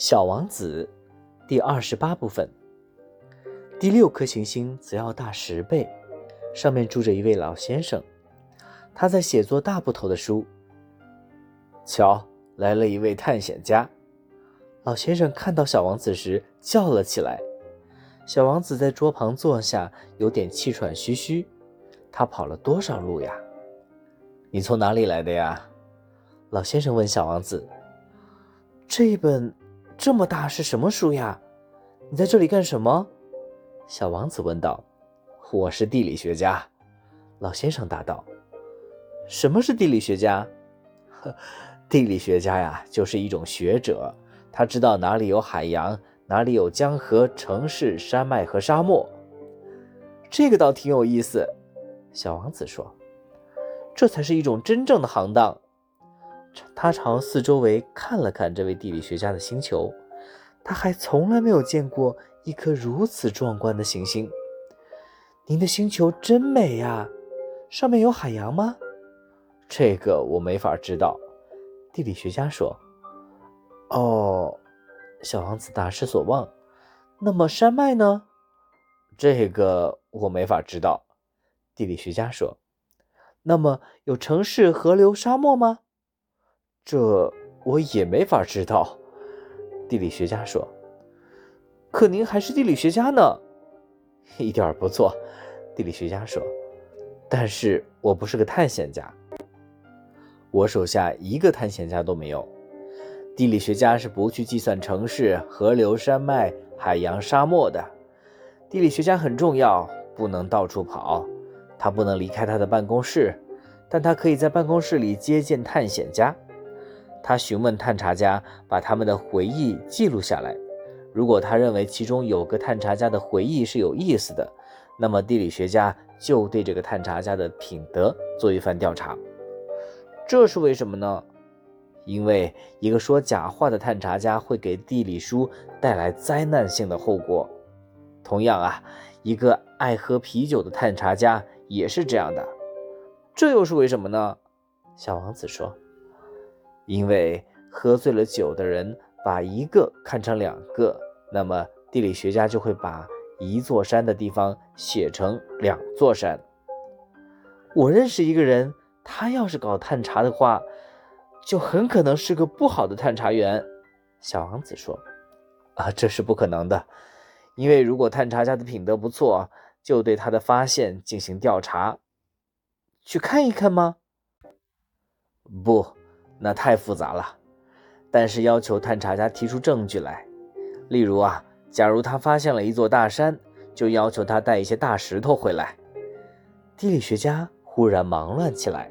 小王子，第二十八部分。第六颗行星则要大十倍，上面住着一位老先生，他在写作大部头的书。瞧，来了一位探险家。老先生看到小王子时叫了起来。小王子在桌旁坐下，有点气喘吁吁。他跑了多少路呀？你从哪里来的呀？老先生问小王子。这本。这么大是什么书呀？你在这里干什么？小王子问道。“我是地理学家。”老先生答道。“什么是地理学家？”“ 地理学家呀，就是一种学者，他知道哪里有海洋，哪里有江河、城市、山脉和沙漠。”这个倒挺有意思，小王子说。“这才是一种真正的行当。”他朝四周围看了看这位地理学家的星球，他还从来没有见过一颗如此壮观的行星。您的星球真美呀，上面有海洋吗？这个我没法知道。地理学家说。哦，小王子大失所望。那么山脉呢？这个我没法知道。地理学家说。那么有城市、河流、沙漠吗？这我也没法知道，地理学家说。可您还是地理学家呢，一点儿不错，地理学家说。但是我不是个探险家，我手下一个探险家都没有。地理学家是不去计算城市、河流、山脉、海洋、沙漠的。地理学家很重要，不能到处跑，他不能离开他的办公室，但他可以在办公室里接见探险家。他询问探查家，把他们的回忆记录下来。如果他认为其中有个探查家的回忆是有意思的，那么地理学家就对这个探查家的品德做一番调查。这是为什么呢？因为一个说假话的探查家会给地理书带来灾难性的后果。同样啊，一个爱喝啤酒的探查家也是这样的。这又是为什么呢？小王子说。因为喝醉了酒的人把一个看成两个，那么地理学家就会把一座山的地方写成两座山。我认识一个人，他要是搞探查的话，就很可能是个不好的探查员。小王子说：“啊，这是不可能的，因为如果探查家的品德不错，就对他的发现进行调查，去看一看吗？不。”那太复杂了，但是要求探查家提出证据来，例如啊，假如他发现了一座大山，就要求他带一些大石头回来。地理学家忽然忙乱起来。